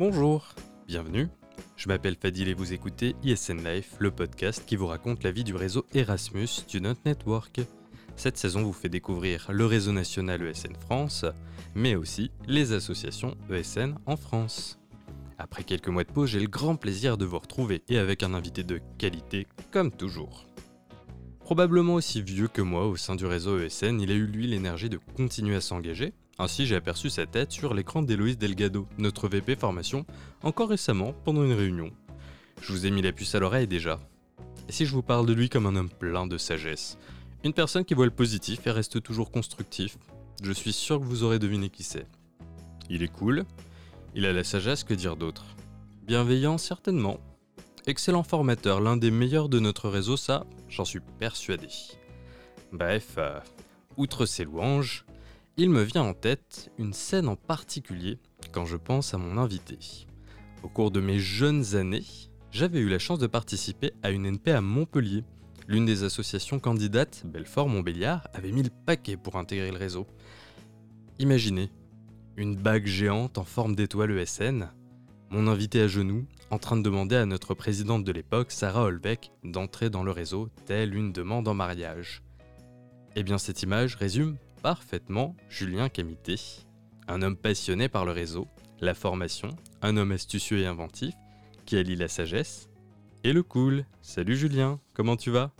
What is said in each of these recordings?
Bonjour, bienvenue. Je m'appelle Fadil et vous écoutez ISN Life, le podcast qui vous raconte la vie du réseau Erasmus Student Network. Cette saison vous fait découvrir le réseau national ESN France, mais aussi les associations ESN en France. Après quelques mois de pause, j'ai le grand plaisir de vous retrouver et avec un invité de qualité comme toujours. Probablement aussi vieux que moi au sein du réseau ESN, il a eu lui l'énergie de continuer à s'engager. Ainsi, j'ai aperçu sa tête sur l'écran d'Héloïse Delgado, notre VP formation, encore récemment pendant une réunion. Je vous ai mis la puce à l'oreille déjà. Et si je vous parle de lui comme un homme plein de sagesse? Une personne qui voit le positif et reste toujours constructif. Je suis sûr que vous aurez deviné qui c'est. Il est cool, il a la sagesse que dire d'autre. Bienveillant certainement, Excellent formateur, l'un des meilleurs de notre réseau, ça, j'en suis persuadé. Bref, euh, outre ses louanges, il me vient en tête une scène en particulier quand je pense à mon invité. Au cours de mes jeunes années, j'avais eu la chance de participer à une NP à Montpellier. L'une des associations candidates, Belfort-Montbéliard, avait mis le paquet pour intégrer le réseau. Imaginez, une bague géante en forme d'étoile ESN, mon invité à genoux, en train de demander à notre présidente de l'époque, Sarah Holbeck, d'entrer dans le réseau, telle une demande en mariage. Eh bien, cette image résume parfaitement Julien Camité, un homme passionné par le réseau, la formation, un homme astucieux et inventif, qui allie la sagesse et le cool. Salut Julien, comment tu vas?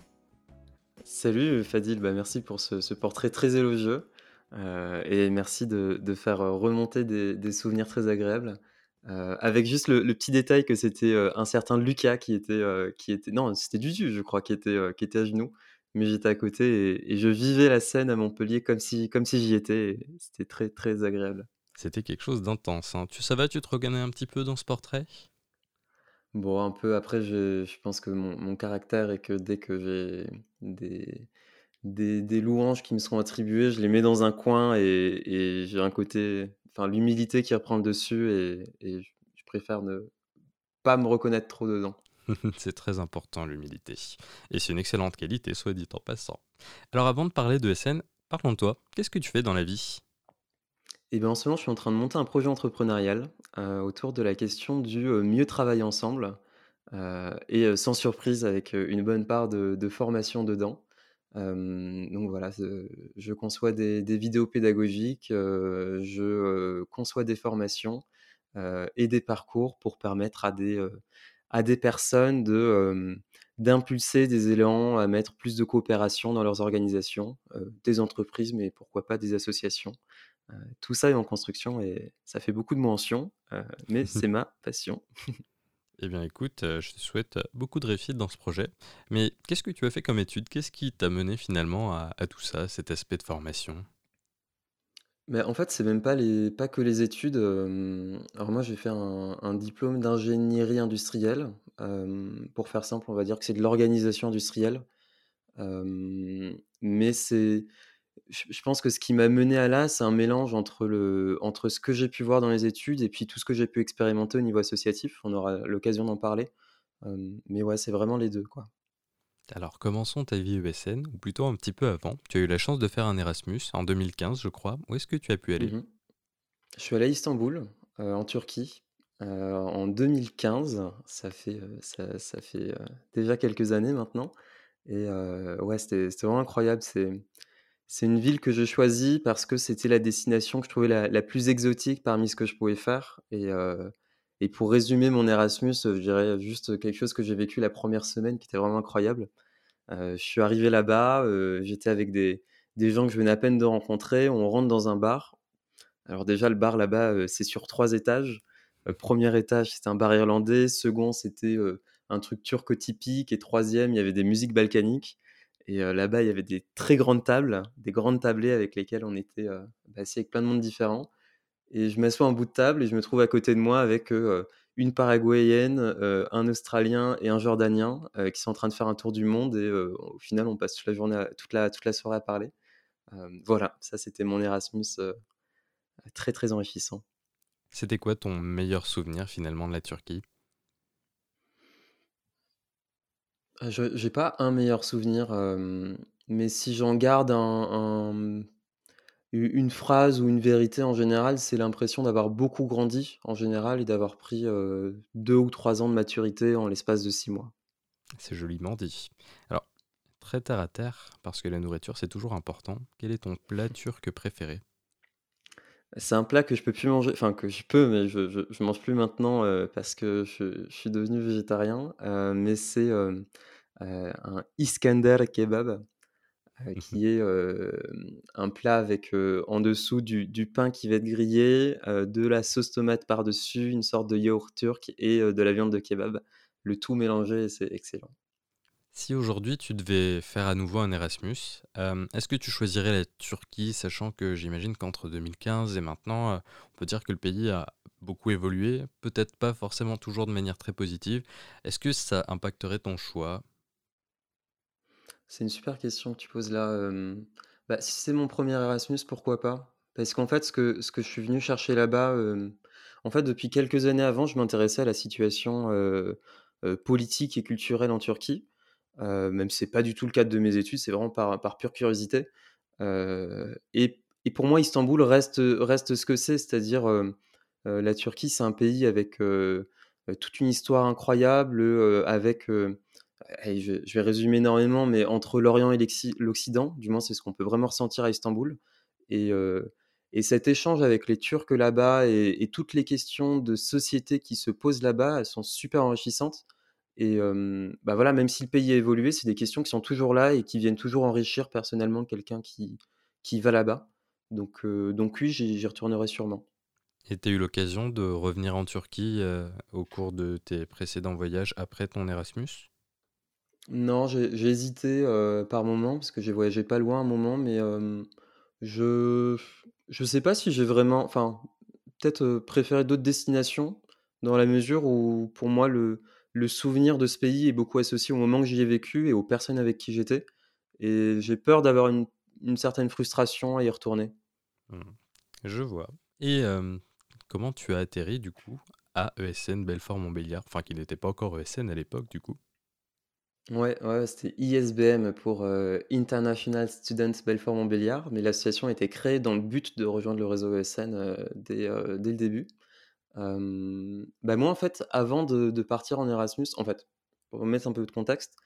Salut Fadil, bah merci pour ce, portrait très élogieux euh, et merci de, faire remonter des souvenirs très agréables. Euh, avec juste le, petit détail que c'était euh, un certain Lucas qui était, qui était non, c'était Dudu, je crois, qui était, qui était à genoux, mais j'étais à côté et, je vivais la scène à Montpellier comme si, comme si j'y étais. C'était très, très agréable. C'était quelque chose d'intense. Hein. Tu, ça va, tu te reconnais un petit peu dans ce portrait? Bon, un peu. Après, je, je pense que mon, mon, caractère est que dès que j'ai des, des, des, louanges qui me sont attribuées, je les mets dans un coin et, et j'ai un côté enfin, l'humilité qui reprend le dessus et, je préfère ne pas me reconnaître trop dedans. c'est très important l'humilité. Et c'est une excellente qualité, soit dit en passant. Alors avant de parler de SN, parlons de toi. Qu'est-ce que tu fais dans la vie? Eh bien, en ce moment, je suis en train de monter un projet entrepreneurial euh, autour de la question du euh, mieux travailler ensemble euh, et sans surprise avec une bonne part de formation dedans donc voilà, je conçois des, vidéos pédagogiques, je conçois des formations et des parcours pour permettre à des, à des personnes de, d'impulser des élans à mettre plus de coopération dans leurs organisations, des entreprises, mais pourquoi pas des associations. tout ça est en construction et ça fait beaucoup de mentions, mais c'est ma passion. Eh bien écoute, je te souhaite beaucoup de réussite dans ce projet. Mais qu'est-ce que tu as fait comme étude? Qu'est-ce qui t'a mené finalement à, tout ça, cet aspect de formation? Mais en fait, c'est même pas, les, pas que les études. Alors moi, j'ai fait un, diplôme d'ingénierie industrielle. pour faire simple, on va dire que c'est de l'organisation industrielle. mais c'est je pense que ce qui m'a mené à là, c'est un mélange entre, le, entre ce que j'ai pu voir dans les études et puis tout ce que j'ai pu expérimenter au niveau associatif. On aura l'occasion d'en parler. mais ouais, c'est vraiment les deux. quoi. Alors, commençons ta vie ESN, ou plutôt un petit peu avant. Tu as eu la chance de faire un Erasmus en 2015, je crois. Où est-ce que tu as pu aller? Mmh Je suis allé à Istanbul, en Turquie, en 2015. Ça fait, fait déjà quelques années maintenant. Et ouais, c'était vraiment incroyable. C'est une ville que je choisis parce que c'était la destination que je trouvais la, plus exotique parmi ce que je pouvais faire. Et, euh, et pour résumer mon Erasmus, je dirais juste quelque chose que j'ai vécu la première semaine qui était vraiment incroyable. Euh, je suis arrivé là-bas, euh, j'étais avec des, des, gens que je venais à peine de rencontrer. On rentre dans un bar. Alors déjà, le bar là-bas, c'est sur trois étages. premier étage, c'était un bar irlandais. Second, c'était un truc turco typique. Et troisième, il y avait des musiques balkaniques. Et là-bas, il y avait des très grandes tables, des grandes tablées avec lesquelles on était bah, assis avec plein de monde différents. Et je m'assois en bout de table et je me trouve à côté de moi avec une Paraguayenne, un Australien et un Jordanien qui sont en train de faire un tour du monde. Et au final, on passe toute la journée, toute, la, toute la soirée à parler. voilà, ça c'était mon Erasmus très très enrichissant. C'était quoi ton meilleur souvenir finalement de la Turquie? Euh, je j'ai pas un meilleur souvenir, mais si j'en garde un une phrase ou une vérité en général, c'est l'impression d'avoir beaucoup grandi en général et d'avoir pris, heu, 2 ou 3 ans de maturité en l'espace de 6 mois. C'est joliment dit. Alors, très terre à terre, parce que la nourriture c'est toujours important, quel est ton plat turc préféré? C'est un plat que je peux plus manger, enfin que je peux, mais je je je mange plus maintenant, heu, parce que je je suis devenu végétarien, heu, mais c'est, un Iskender kebab, Mmh qui est, un plat avec, en dessous du du pain qui va être grillé, de la sauce tomate par-dessus, une sorte de yaourt turc et de la viande de kebab. Le tout mélangé c'est excellent. Si aujourd'hui tu devais faire à nouveau un Erasmus, est-ce que tu choisirais la Turquie, sachant que j'imagine qu'entre 2015 et maintenant, on peut dire que le pays a beaucoup évolué, peut-être pas forcément toujours de manière très positive. Est-ce que ça impacterait ton choix? C'est une super question que tu poses là, bah, si c'est mon premier Erasmus, pourquoi pas? Parce qu'en fait, ce que ce que je suis venu chercher là-bas, en fait, depuis quelques années avant, je m'intéressais à la situation, politique et culturelle en Turquie, même si c'est pas du tout le cadre de mes études, c'est vraiment par par pure curiosité, et et pour moi, Istanbul reste, reste ce que c'est, c'est-à-dire, la Turquie, c'est un pays avec, toute une histoire incroyable, avec, Je vais résumer énormément, mais entre l'Orient et l'Occident, du moins c'est ce qu'on peut vraiment ressentir à Istanbul et et cet échange avec les Turcs là-bas et toutes les questions de société qui se posent là-bas, elles sont super enrichissantes et hem, bah, voilà, même si le pays a évolué, c'est des questions qui sont toujours là et qui viennent toujours enrichir personnellement quelqu'un qui va là-bas. Donc donc oui, j'y retournerai sûrement. Et tu as eu l'occasion de revenir en Turquie, au cours de tes précédents voyages après ton Erasmus? Non, j'ai hésité, heu, par moment parce que j'ai voyagé pas loin un moment, mais je je sais pas si j'ai vraiment enfin, peut-être, préféré d'autres destinations dans la mesure où pour moi le le souvenir de ce pays est beaucoup associé au moment que j'y ai vécu et aux personnes avec qui j'étais et j'ai peur d'avoir une une certaine frustration à y retourner. Mmh. Je vois. Et comment tu as atterri du coup à ESN Belfort-Montbéliard? Enfin qui n'était pas encore ESN à l'époque du coup? Ouais, ouais, c'était ISBM pour, heu, International Students Belfort-Montbéliard, mais l'association a été créée dans le but de rejoindre le réseau ESN, heu, dès, heu, dès le début. Bah, moi, en fait, avant de de partir en Erasmus en fait, pour remettre un peu de contexte,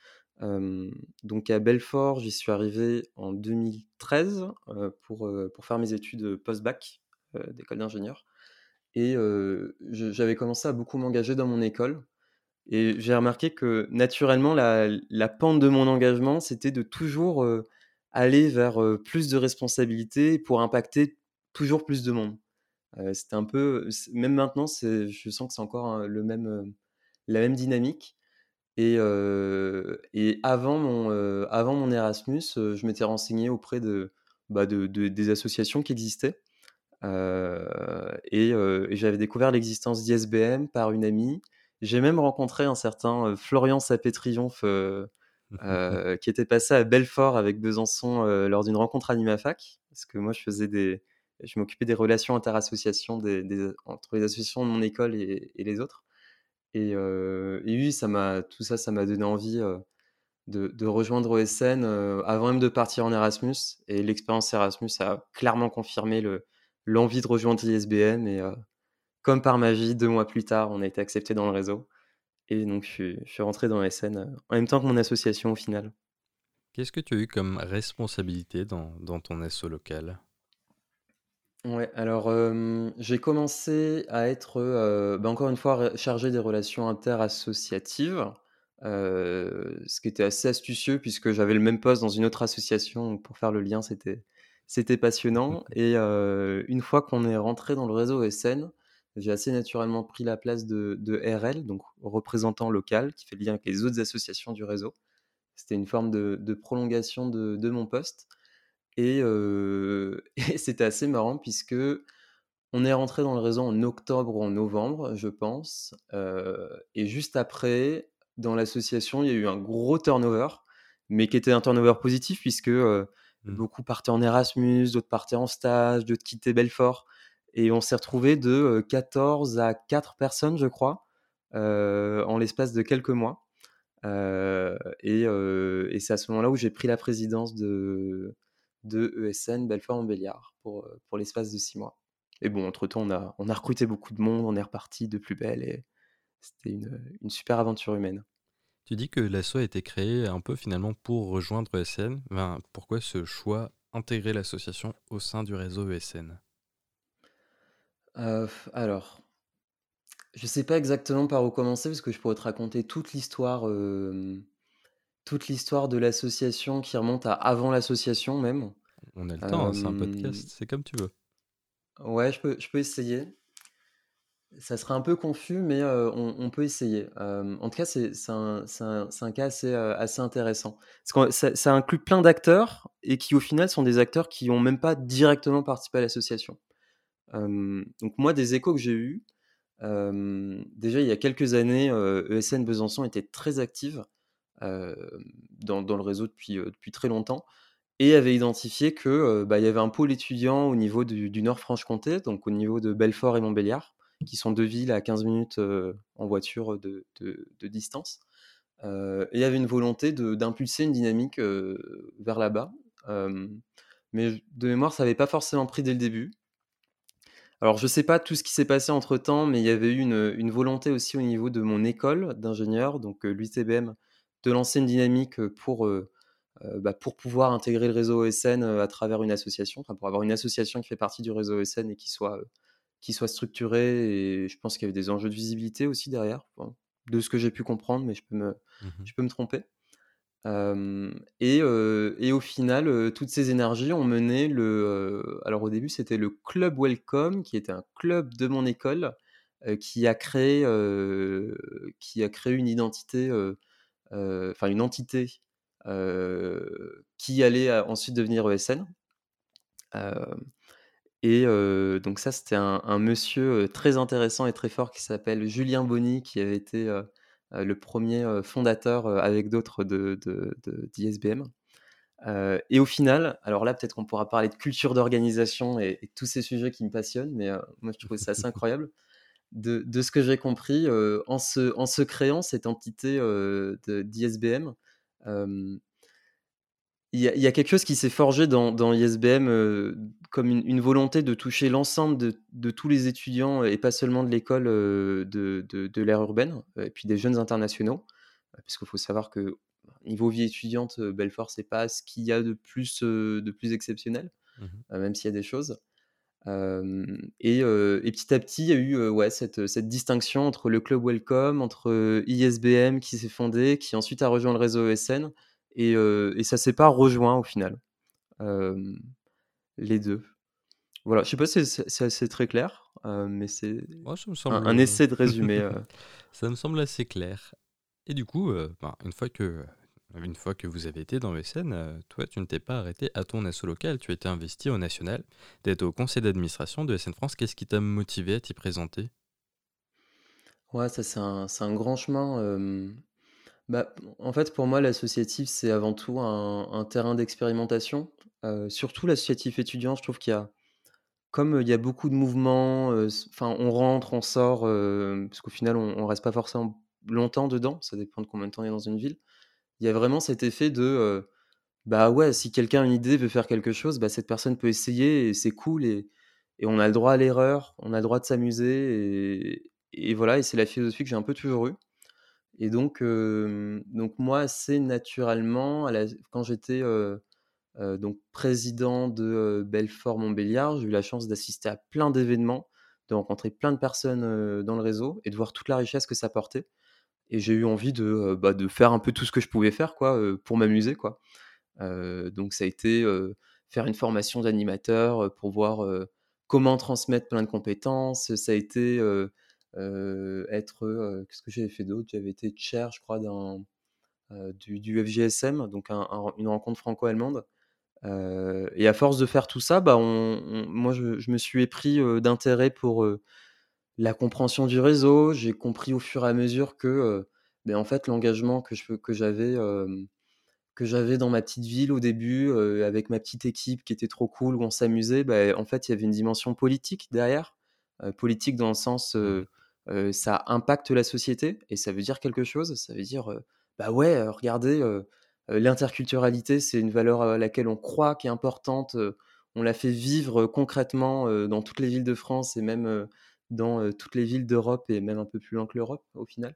donc à Belfort, j'y suis arrivé en 2013, heu, pour, pour faire mes études, post-bac, d'école d'ingénieur et j'avais commencé à beaucoup m'engager dans mon école et j'ai remarqué que naturellement la pente de mon engagement, c'était de toujours, aller vers, plus de responsabilités pour impacter toujours plus de monde. C'était un peu même maintenant, je sens que c'est encore, heu, le même, la même dynamique et avant mon, avant mon Erasmus, je m'étais renseigné auprès de, bah, de de des associations qui existaient, et j'avais découvert l'existence d'ISBM par une amie. J'ai même rencontré un certain, Florian Sapé-Triomphe, qui était passé à Belfort avec Besançon, lors d'une rencontre Animafac. Parce que moi je faisais des je m'occupais des relations interassociations des des entre les associations de mon école et et les autres et oui, ça m'a tout ça, ça m'a donné envie, de de rejoindre OSN, avant même de partir en Erasmus et l'expérience Erasmus a clairement confirmé le l'envie de rejoindre l'ISBN et comme par magie, 2 mois plus tard, on a été accepté dans le réseau et donc je suis je suis rentré dans OSN, heu, en même temps que mon association au final. Qu'est-ce que tu as eu comme responsabilité dans dans ton asso local? Ouais, alors, hem, j'ai commencé à être, heu, bah, encore une fois, chargé des relations interassociatives, ce qui était assez astucieux puisque j'avais le même poste dans une autre association, donc pour faire le lien, c'était c'était passionnant et une fois qu'on est rentré dans le réseau ESN, j'ai assez naturellement pris la place de de RL, donc représentant local, qui fait le lien avec les autres associations du réseau. C'était une forme de de prolongation de de mon poste et heu et c'était assez marrant puisque on est rentré dans le réseau en octobre ou en novembre, je pense, heu et juste après, dans l'association, il y a eu un gros turnover, mais qui était un turnover positif puisque, heu, Mmh. beaucoup partaient en Erasmus, d'autres partaient en stage, d'autres quittaient Belfort et on s'est retrouvé de, heu, 14 à 4 personnes, je crois, en l'espace de quelques mois, et c'est à ce moment-là où j'ai pris la présidence de de ESN Belfort-Montbéliard pour, pour l'espace de six mois. Et bon, entre-temps, on a, recruté beaucoup de monde, on est reparti de plus belle et c'était une, super aventure humaine. Tu dis que l'asso a été créé un peu finalement pour rejoindre ESN. pourquoi ce choix intégrer l'association au sein du réseau ESN euh, Alors, je ne sais pas exactement par où commencer parce que je pourrais te raconter toute l'histoire, euh, toute l'histoire de l'association qui remonte à avant l'association même. On a le temps, hein, c'est un podcast, c'est comme tu veux. Ouais, je peux, je peux essayer. Ça serait un peu confus, mais on, peut essayer. en tout cas, c'est un, un, cas assez, assez intéressant. Parce que ça, inclut plein d'acteurs et qui, au final, sont des acteurs qui n'ont même pas directement participé à l'association. Donc, moi, des échos que j'ai eus, déjà, il y a quelques années, ESN e Besançon était très active dans, le réseau depuis, très longtemps et avait identifié que bah, il y avait un pôle étudiant au niveau du, du Nord-Franche-Comté, donc au niveau de Belfort et Montbéliard qui sont deux villes à 15 minutes en voiture de, distance. et il y avait une volonté d'impulser une dynamique vers là-bas. mais de mémoire, ça n'avait pas forcément pris dès le début. Alors, je ne sais pas tout ce qui s'est passé entre temps, mais il y avait eu une, volonté aussi au niveau de mon école d'ingénieur, donc l'UTBM, de lancer une dynamique pour, bah, pour pouvoir intégrer le réseau OSN à travers une association, enfin, pour avoir une association qui fait partie du réseau OSN et qui soit qui soit structuré et je pense qu'il y avait des enjeux de visibilité aussi derrière, de ce que j'ai pu comprendre, mais je peux me, mmh je peux me tromper. Et, et, au final, toutes ces énergies ont mené le. alors au début, c'était le club Welcome, qui était un club de mon école, qui a créé, qui a créé une identité, enfin une entité qui allait ensuite devenir ESN. Et donc ça, c'était un, monsieur très intéressant et très fort qui s'appelle Julien Bonny, qui avait été le premier fondateur avec d'autres de, d'ISBM. et au final, alors là, peut-être qu'on pourra parler de culture d'organisation et, tous ces sujets qui me passionnent, mais moi, je trouve ça assez incroyable. De, de ce que j'ai compris, en, se, en se créant cette entité d'ISBM, il y, a quelque chose qui s'est forgé dans, ISBM euh, comme une, volonté de toucher l'ensemble de, tous les étudiants et pas seulement de l'école euh, de, de, l'ère urbaine et puis des jeunes internationaux. Puisqu'il faut savoir que niveau vie étudiante, euh, Belfort, c'est pas ce qu'il y a de plus, de plus exceptionnel, mmh même s'il y a des choses. Et, petit à petit, il y a eu ouais, cette, cette, distinction entre le club Welcome, entre ISBM qui s'est fondé, qui ensuite a rejoint le réseau ESN et, et ça s'est pas rejoint au final, les deux. Voilà, je sais pas si c'est assez très clair, mais c'est un, essai de résumé. ça me semble assez clair. Et du coup, ben, une fois que une fois que vous avez été dans ESN, toi, tu ne t'es pas arrêté à ton asso local, tu as été investi au national, d'être au conseil d'administration de SN France. Qu'est-ce qui t'a motivé à t'y présenter? Ouais, ça c'est un, un, grand chemin. Bah, en fait, pour moi, l'associatif, c'est avant tout un, terrain d'expérimentation. Euh, surtout l'associatif étudiant, je trouve qu'il y a, comme il y a beaucoup de mouvements, euh, enfin, on rentre, on sort, euh, parce qu'au final, on, on reste pas forcément longtemps dedans. Ça dépend de combien de temps on est dans une ville. Il y a vraiment cet effet de, bah ouais, si quelqu'un a une idée, veut faire quelque chose, bah cette personne peut essayer et c'est cool et, et on a le droit à l'erreur, on a le droit de s'amuser et, et voilà. Et c'est la philosophie que j'ai un peu toujours eue. Et donc, donc moi, assez naturellement, quand j'étais donc président de Belfort-Montbéliard, j'ai eu la chance d'assister à plein d'événements, de rencontrer plein de personnes dans le réseau et de voir toute la richesse que ça portait. Et j'ai eu envie de, bah, de faire un peu tout ce que je pouvais faire quoi, pour m'amuser. quoi. donc ça a été faire une formation d'animateur pour voir comment transmettre plein de compétences. Ça a été être, qu'est-ce que j'avais fait d'autre? J'avais été chair, je crois, d'un, du, du, FGSM, donc une rencontre franco-allemande. et à force de faire tout ça, bah on, moi, je, me suis épris d'intérêt pour la compréhension du réseau. J'ai compris au fur et à mesure que, ben, en fait, l'engagement que, je, que j'avais que j'avais dans ma petite ville au début, avec ma petite équipe qui était trop cool, où on s'amusait, bah, en fait, il y avait une dimension politique derrière. politique dans le sens, ça impacte la société et ça veut dire quelque chose? Ça veut dire, bah ouais, regardez, l'interculturalité, c'est une valeur à laquelle on croit, qui est importante. on l'a fait vivre concrètement dans toutes les villes de France et même dans toutes les villes d'Europe et même un peu plus loin que l'Europe au final.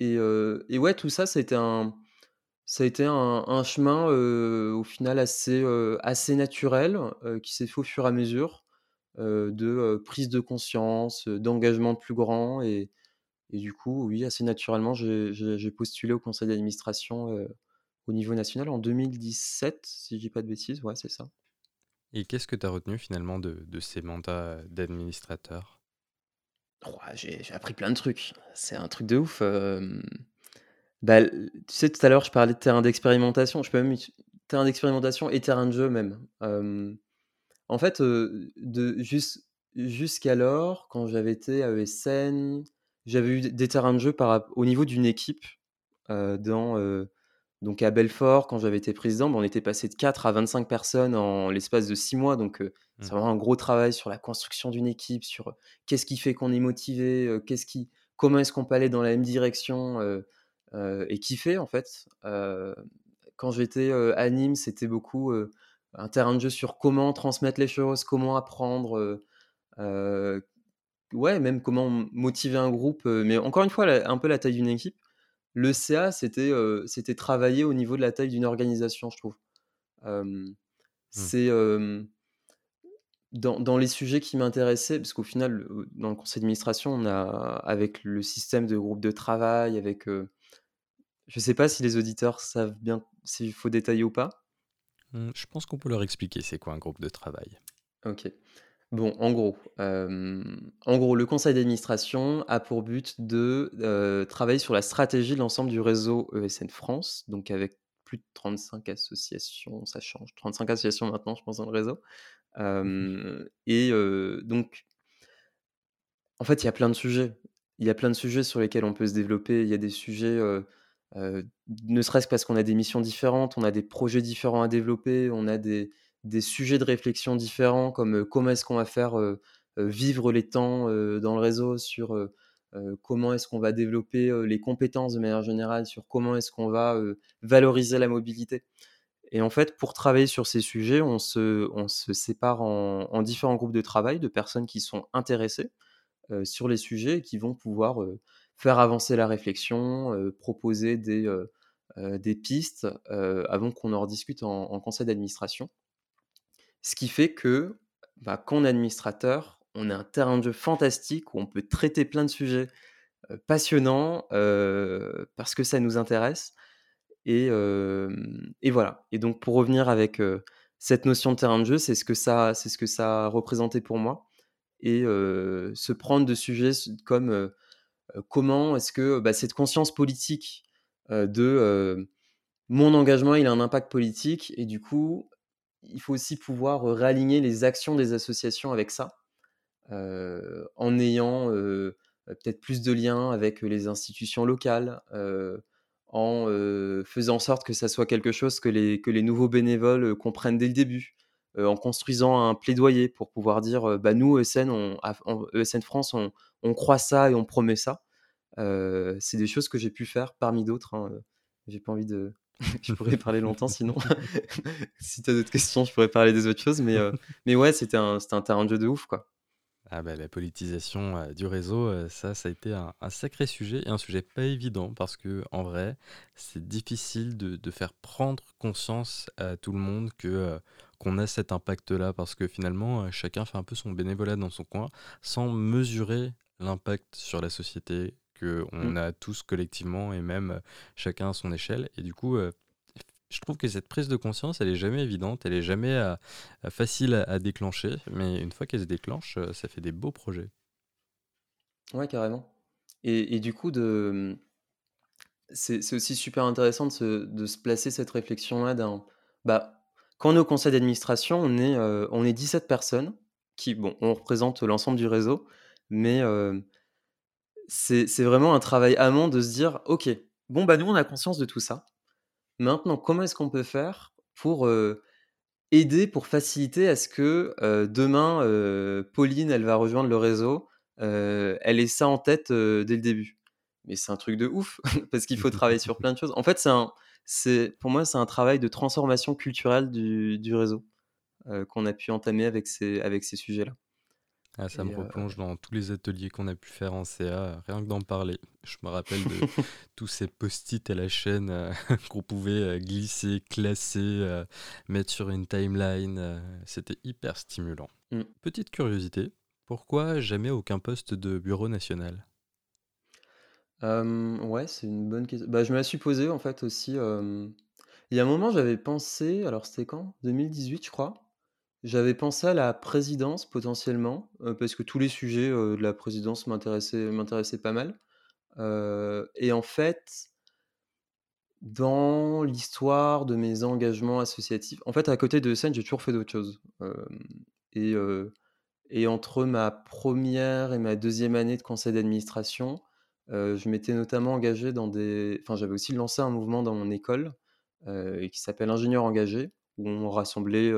et, et, ouais, tout ça, ça a été un, ça a été un, chemin au final assez, assez naturel qui s'est fait au fur et à mesure de prise de conscience, d'engagement plus grand. Et, et, du coup, oui, assez naturellement, j'ai postulé au conseil d'administration au niveau national en 2017, si je dis pas de bêtises. Ouais, c'est ça. Et qu'est-ce que tu as retenu finalement de, de ces mandats d'administrateur? J'ai appris plein de trucs. C'est un truc de ouf. Bah, tu sais, tout à l'heure, je parlais de terrain d'expérimentation. Je peux même terrain d'expérimentation et terrain de jeu même. En fait, de jusqu'alors, quand j'avais été à ESN, j'avais eu des terrains de jeu par, au niveau d'une équipe. dans, donc à Belfort, quand j'avais été président, bah, on était passé de 4 à 25 personnes en l'espace de 6 mois. Donc c'est mmh. vraiment un gros travail sur la construction d'une équipe, sur qu'est-ce qui fait qu'on est motivé, qu'est-ce qui, comment est-ce qu'on peut aller dans la même direction et kiffer en fait. quand j'étais à Nîmes, c'était beaucoup un terrain de jeu sur comment transmettre les choses, comment apprendre, ouais, même comment motiver un groupe. mais encore une fois, un peu la taille d'une équipe. Le CA, c'était c'était travailler au niveau de la taille d'une organisation, je trouve. Mmh. C'est dans, dans, les sujets qui m'intéressaient, parce qu'au final, dans le conseil d'administration, on a, avec le système de groupe de travail, avec je ne sais pas si les auditeurs savent bien s'il faut détailler ou pas. Mmh, je pense qu'on peut leur expliquer c'est quoi un groupe de travail. Ok. Bon, en gros, en gros, le conseil d'administration a pour but de travailler sur la stratégie de l'ensemble du réseau ESN France, donc avec plus de 35 associations, ça change, 35 associations maintenant, je pense, dans le réseau. Mmh et donc, en fait, il y a plein de sujets. Il y a plein de sujets sur lesquels on peut se développer. Il y a des sujets ne serait-ce parce qu'on a des missions différentes, on a des projets différents à développer, on a des, sujets de réflexion différents, comme comment est-ce qu'on va faire vivre les temps dans le réseau, sur comment est-ce qu'on va développer les compétences de manière générale, sur comment est-ce qu'on va valoriser la mobilité. Et en fait, pour travailler sur ces sujets, on se, sépare en, différents groupes de travail de personnes qui sont intéressées sur les sujets et qui vont pouvoir faire avancer la réflexion, proposer des, des pistes avant qu'on en rediscute en, conseil d'administration. Ce qui fait que bah, quand est administrateur, on a un terrain de jeu fantastique où on peut traiter plein de sujets passionnants parce que ça nous intéresse. Et, et, voilà. Et donc pour revenir avec cette notion de terrain de jeu, c'est ce que ça, c'est ce que ça a représenté pour moi. Et se prendre de sujets comme comment est-ce que bah, cette conscience politique de mon engagement, il a un impact politique et du coup, il faut aussi pouvoir réaligner les actions des associations avec ça, en ayant peut-être plus de liens avec les institutions locales, en faisant en sorte que ça soit quelque chose que les, que les nouveaux bénévoles comprennent dès le début, en construisant un plaidoyer pour pouvoir dire bah, nous, ESN, ESN France, on croit ça et on promet ça. C'est des choses que j'ai pu faire parmi d'autres. Hein, j'ai pas envie de. je pourrais parler longtemps sinon. si tu as d'autres questions, je pourrais parler des autres choses. Mais, mais ouais, c'était un, un terrain de jeu de ouf. quoi. Ah bah, la politisation du réseau, ça, ça a été un, sacré sujet et un sujet pas évident parce que en vrai, c'est difficile de, de, faire prendre conscience à tout le monde que qu'on a cet impact-là parce que finalement, chacun fait un peu son bénévolat dans son coin sans mesurer l'impact sur la société qu'on mmh. a tous collectivement et même chacun à son échelle. Et du coup, je trouve que cette prise de conscience, elle est jamais évidente, elle est jamais facile à, déclencher, mais une fois qu'elle se déclenche, ça fait des beaux projets. Ouais, carrément. Et, du coup, de... c'est aussi super intéressant de se, de se placer cette réflexion-là d'un... Bah, quand on est au conseil d'administration, on, est, on est 17 personnes qui, bon, on représente l'ensemble du réseau, mais c'est vraiment un travail amont de se dire, OK, bon, bah nous, on a conscience de tout ça. Maintenant, comment est-ce qu'on peut faire pour aider, pour faciliter à ce que demain, Pauline, elle va rejoindre le réseau, elle ait ça en tête dès le début? Mais c'est un truc de ouf parce qu'il faut travailler sur plein de choses. En fait, c'est pour moi, c'est un travail de transformation culturelle du, réseau qu'on a pu entamer avec ces, avec ces sujets-là. Ah, ça me replonge dans tous les ateliers qu'on a pu faire en CA, rien que d'en parler. Je me rappelle de tous ces post-it à la chaîne qu'on pouvait glisser, classer, mettre sur une timeline. C'était hyper stimulant. Mmh. Petite curiosité, pourquoi jamais aucun poste de bureau national? Ouais, c'est une bonne question. Bah, je me la suis posée en fait aussi. Il y a un moment, j'avais pensé, alors c'était quand? 2018, je crois. J'avais pensé à la présidence potentiellement, parce que tous les sujets de la présidence m'intéressaient, pas mal. et en fait, dans l'histoire de mes engagements associatifs, en fait, à côté de scène, j'ai toujours fait d'autres choses. et, et entre ma première et ma deuxième année de conseil d'administration, je m'étais notamment engagé dans des. Enfin, j'avais aussi lancé un mouvement dans mon école qui s'appelle Ingénieur engagé, où on rassemblait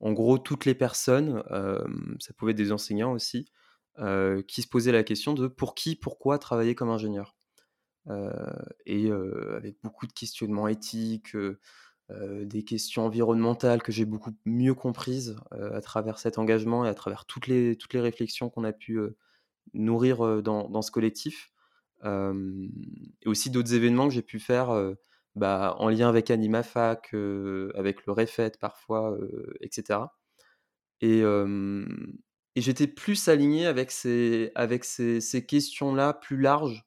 en gros toutes les personnes, ça pouvait être des enseignants aussi, qui se posaient la question de pour qui, pourquoi travailler comme ingénieur. et avec beaucoup de questionnements éthiques, des questions environnementales que j'ai beaucoup mieux comprises à travers cet engagement et à travers toutes les, toutes les réflexions qu'on a pu nourrir dans, dans, ce collectif. et aussi d'autres événements que j'ai pu faire bah, en lien avec AnimaFac, avec le REFET parfois, etc. Et, j'étais plus aligné avec ces, questions-là plus larges.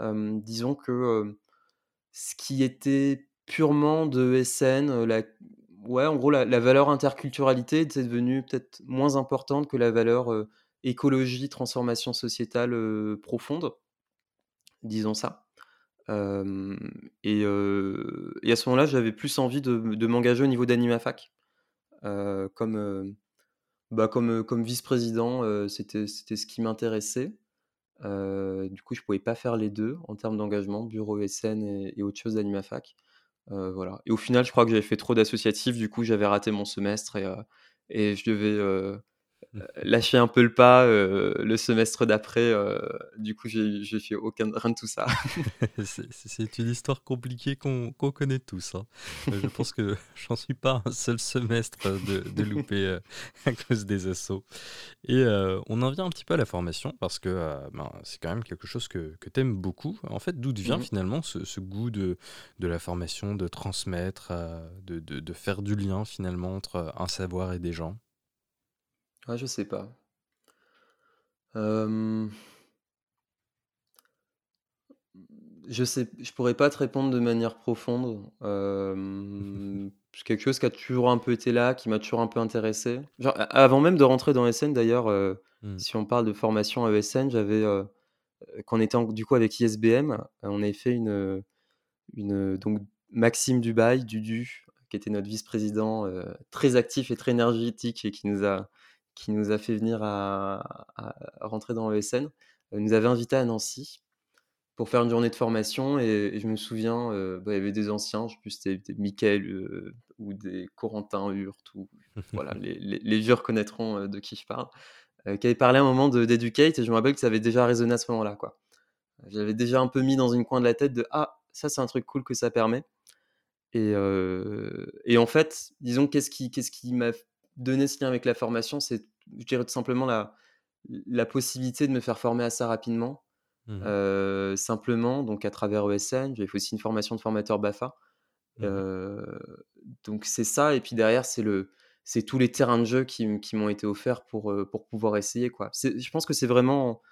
disons que ce qui était purement de SN, la, ouais, en gros, la, valeur interculturalité était devenue peut-être moins importante que la valeur écologie, transformation sociétale profonde, disons ça. Et, à ce moment-là, j'avais plus envie de, m'engager au niveau d'AnimaFac. comme, bah, comme, vice-président, c'était ce qui m'intéressait. du coup, je pouvais pas faire les deux en termes d'engagement, bureau SN et, et autre chose d'AnimaFac. voilà. Et au final, je crois que j'avais fait trop d'associatifs, du coup, j'avais raté mon semestre et, je devais. Lâcher un peu le pas le semestre d'après. du coup, j'ai fait aucun, rien de tout ça. c'est une histoire compliquée qu'on connaît tous. Hein. je pense que j'en suis pas un seul semestre de, de loupé à cause des assauts. Et on en vient un petit peu à la formation parce que ben, c'est quand même quelque chose que, que tu aimes beaucoup. En fait, d'où vient mmh finalement ce, goût de, de la formation, de transmettre, de, de, de faire du lien finalement entre un savoir et des gens? Ah, je sais pas. Je sais je pourrais pas te répondre de manière profonde. c'est quelque chose qui a toujours un peu été là, qui m'a toujours un peu intéressé. Genre, avant même de rentrer dans SN d'ailleurs, mmh. si on parle de formation à ESN, j'avais, quand on était du coup avec ISBM, on avait fait une, une donc Maxime Dubaï, Dudu, qui était notre vice-président, très actif et très énergétique et qui nous a qui nous a fait venir à, rentrer dans l'ESN, euh, nous avait invités à Nancy pour faire une journée de formation. Et, je me souviens, euh, bah, il y avait des anciens, je sais plus c'était Michael euh, ou des Corentin Hurt, ou voilà, les, vieux reconnaîtront de qui je parle, qui avait parlé un moment d'Educate. Et je me rappelle que ça avait déjà résonné à ce moment-là. quoi. J'avais déjà un peu mis dans une coin de la tête de Ah, ça c'est un truc cool que ça permet. Et, et en fait, disons, qu'est-ce qui, qu'est-ce qui m'a donner ce lien avec la formation, c'est, je dirais tout simplement la, la possibilité de me faire former assez rapidement. Mmh euh, simplement, donc à travers ESN, j'ai fait aussi une formation de formateur BAFA. Mmh euh, donc c'est ça, et puis derrière, c'est le, c'est tous les terrains de jeu qui, qui m'ont été offerts pour, pour pouvoir essayer. Quoi. Je pense que c'est vraiment.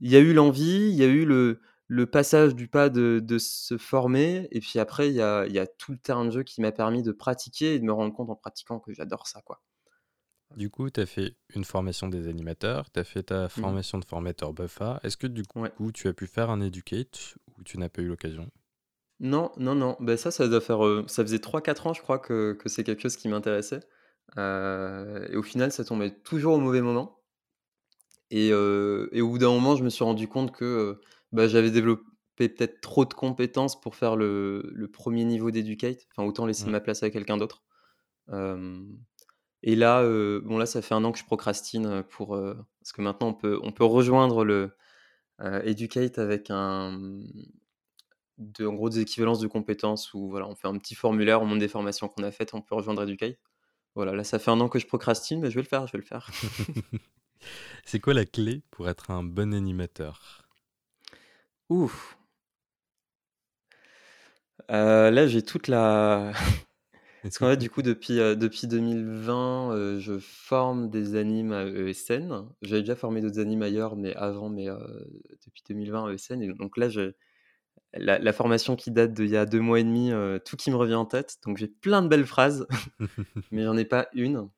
Il y a eu l'envie, il y a eu le, le passage du pas de, de, se former, et puis après, il y a, il y a tout le terrain de jeu qui m'a permis de pratiquer et de me rendre compte en pratiquant que j'adore ça. Quoi. Du coup, tu as fait une formation des animateurs, tu as fait ta mmh. formation de formateur BUFA. Est-ce que du coup, tu as pu faire un Educate ou tu n'as pas eu l'occasion? Non, non, non. Ben ça, ça doit faire. Euh, ça faisait 3-4 ans, je crois, que, que c'est quelque chose qui m'intéressait. Euh, et au final, ça tombait toujours au mauvais moment. Et, euh, et au bout d'un moment, je me suis rendu compte que bah, j'avais développé peut-être trop de compétences pour faire le, le premier niveau d'Educate. Enfin, autant laisser ma place à quelqu'un d'autre. Et là, bon là, ça fait un an que je procrastine pour parce que maintenant on peut on peut rejoindre le Educate avec un, de, en gros des équivalences de compétences où voilà, on fait un petit formulaire, on montre des formations qu'on a faites, on peut rejoindre Educate. Voilà, là ça fait un an que je procrastine, mais je vais le faire, je vais le faire. C'est quoi la clé pour être un bon animateur? Ouf. là j'ai toute la Parce qu'en fait, du coup, depuis, euh, depuis 2020, euh, je forme des animes à ESN. J'avais déjà formé d'autres animes ailleurs, mais avant, mais euh, depuis 2020 à ESN. Et donc là, la, la formation qui date d'il y a deux mois et demi, tout qui me revient en tête. Donc j'ai plein de belles phrases, mais j'en ai pas une.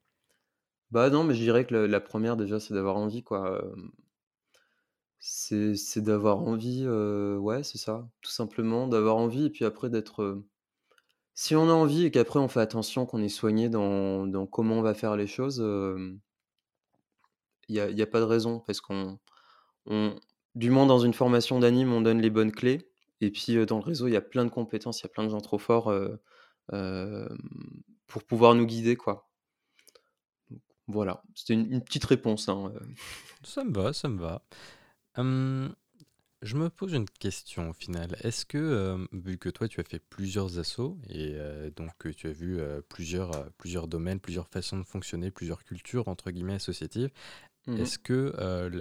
Bah non, mais je dirais que la, première, déjà, c'est d'avoir envie, quoi. C'est c'est d'avoir envie, ouais, c'est ça, tout simplement, d'avoir envie et puis après d'être, si on a envie et qu'après on fait attention, qu'on est soigné dans comment on va faire les choses, il y a a pas de raison parce qu'on on du moins dans une formation d'anime, on donne les bonnes clés et puis, dans le réseau, il y a plein de compétences, il y a plein de gens trop forts, pour pouvoir nous guider, quoi. voilà, c'était une petite réponse, hein, Ça me va, ça me va. Je me pose une question au final. Est-ce que, vu que toi tu as fait plusieurs assauts et donc que tu as vu plusieurs, plusieurs domaines, plusieurs façons de fonctionner, plusieurs cultures entre guillemets associatives, mmh est-ce que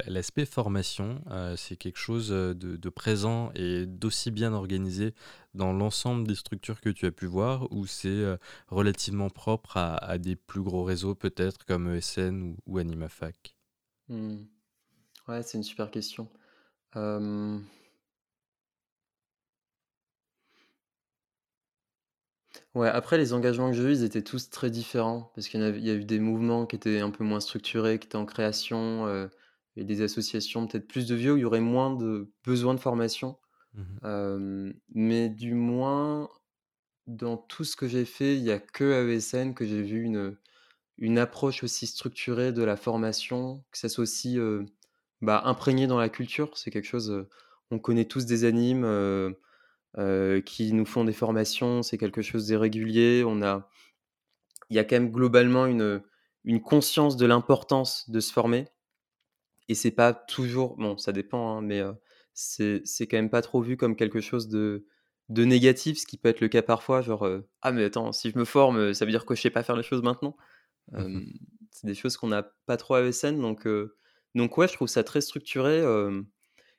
l'aspect formation, c'est quelque chose de, présent et d'aussi bien organisé dans l'ensemble des structures que tu as pu voir ou c'est relativement propre à, des plus gros réseaux peut-être comme ESN ou, ou AnimaFac? Mmh. Ouais, c'est une super question. Ouais, après les engagements que j'ai eus, ils étaient tous très différents parce qu'il y il y a eu des mouvements qui étaient un peu moins structurés, qui étaient en création, et des associations peut-être plus de vieux où il y aurait moins de besoin de formation. Mmh mais du moins, dans tout ce que j'ai fait, il y a que à ESN que j'ai vu une, une approche aussi structurée de la formation, que ça soit aussi, bah, imprégné dans la culture. C'est quelque chose, on connaît tous des animes qui nous font des formations, c'est quelque chose de régulier. On a, il y a quand même globalement une, une conscience de l'importance de se former. Et c'est pas toujours, bon, ça dépend, hein, mais c'est, c'est quand même pas trop vu comme quelque chose de, de négatif, ce qui peut être le cas parfois, genre ah mais attends, si je me forme, ça veut dire que je sais pas faire les choses maintenant? Mmh c'est des choses qu'on n'a pas trop à ESN, donc donc ouais, je trouve ça très structuré.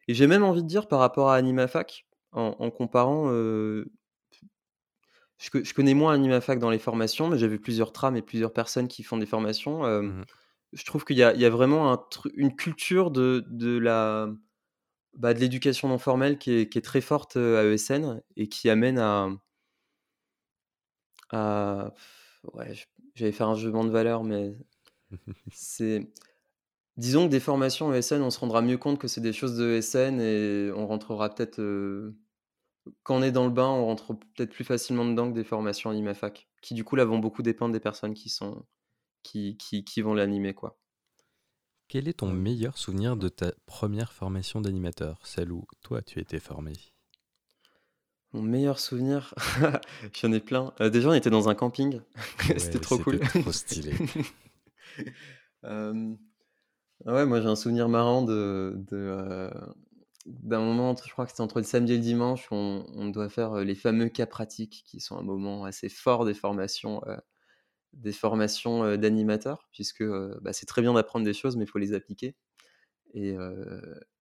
et j'ai même envie de dire par rapport à AnimaFac, en, comparant, je, connais moins AnimaFac dans les formations, mais j'ai vu plusieurs trames et plusieurs personnes qui font des formations. Mmh je trouve qu'il y, a vraiment un une culture de, de la bah, de l'éducation non formelle qui est, qui est, très forte à ESN et qui amène à, à ouais, j'allais faire un jugement de valeur, mais c'est Disons que des formations ESN, on se rendra mieux compte que c'est des choses de ESN et on rentrera peut-être, quand on est dans le bain, on rentre peut-être plus facilement dedans que des formations AnimaFac, qui du coup là vont beaucoup dépendre des personnes qui sont qui qui qui vont l'animer, quoi. Quel est ton meilleur souvenir de ta première formation d'animateur? Celle où toi tu étais formé? Mon meilleur souvenir? J'en ai plein. déjà on était dans un camping, c'était trop cool. trop stylé. Ah ouais, moi j'ai un souvenir marrant de, euh, d'un moment, je crois que c'était entre le samedi et le dimanche, on, on doit faire euh, les fameux cas pratiques qui sont un moment assez fort des formations, euh, des formations d'animateurs, puisque bah, c'est très bien d'apprendre des choses, mais il faut les appliquer. Et,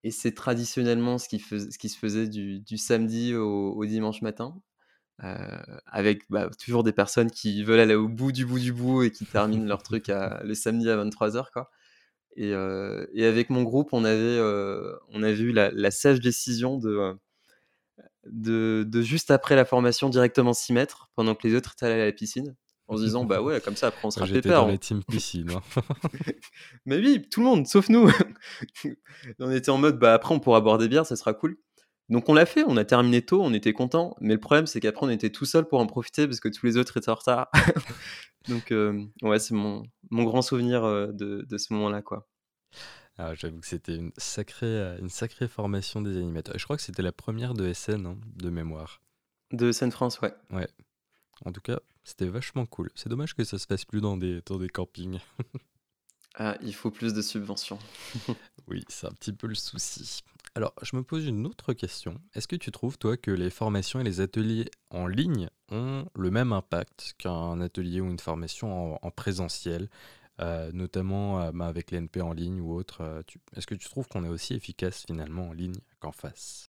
et c'est traditionnellement ce qui, se faisait du, du samedi au, dimanche matin, avec bah, toujours des personnes qui veulent aller au bout du bout du bout et qui terminent leur truc le samedi à 23h. Quoi. Et, et, avec mon groupe, on avait, on avait eu la, sage décision de, de, de, juste après la formation directement s'y mettre pendant que les autres étaient allés à la piscine. En se disant, bah ouais, comme ça, après on sera J'étais dans la team piscine. Hein. Mais oui, tout le monde, sauf nous. on était en mode, bah après on pourra boire des bières, ça sera cool. Donc on l'a fait, on a terminé tôt, on était content. Mais le problème, c'est qu'après on était tout seul pour en profiter parce que tous les autres étaient en retard. Donc, euh, ouais, c'est mon, mon grand souvenir euh, de, de ce moment-là, quoi. Ah, j'avoue que c'était une sacrée, euh, une sacrée formation des animateurs. Je crois que c'était la première de SN, hein, de mémoire. De SN France, ouais. Ouais. En tout cas, c'était vachement cool. C'est dommage que ça se fasse plus dans des, dans des campings. ah, il faut plus de subventions. oui, c'est un petit peu le souci. Alors, je me pose une autre question. Est-ce que tu trouves, toi, que les formations et les ateliers en ligne ont le même impact qu'un atelier ou une formation en, en présentiel, euh, notamment euh, bah, avec l'NP en ligne ou autre euh, tu- Est-ce que tu trouves qu'on est aussi efficace finalement en ligne qu'en face?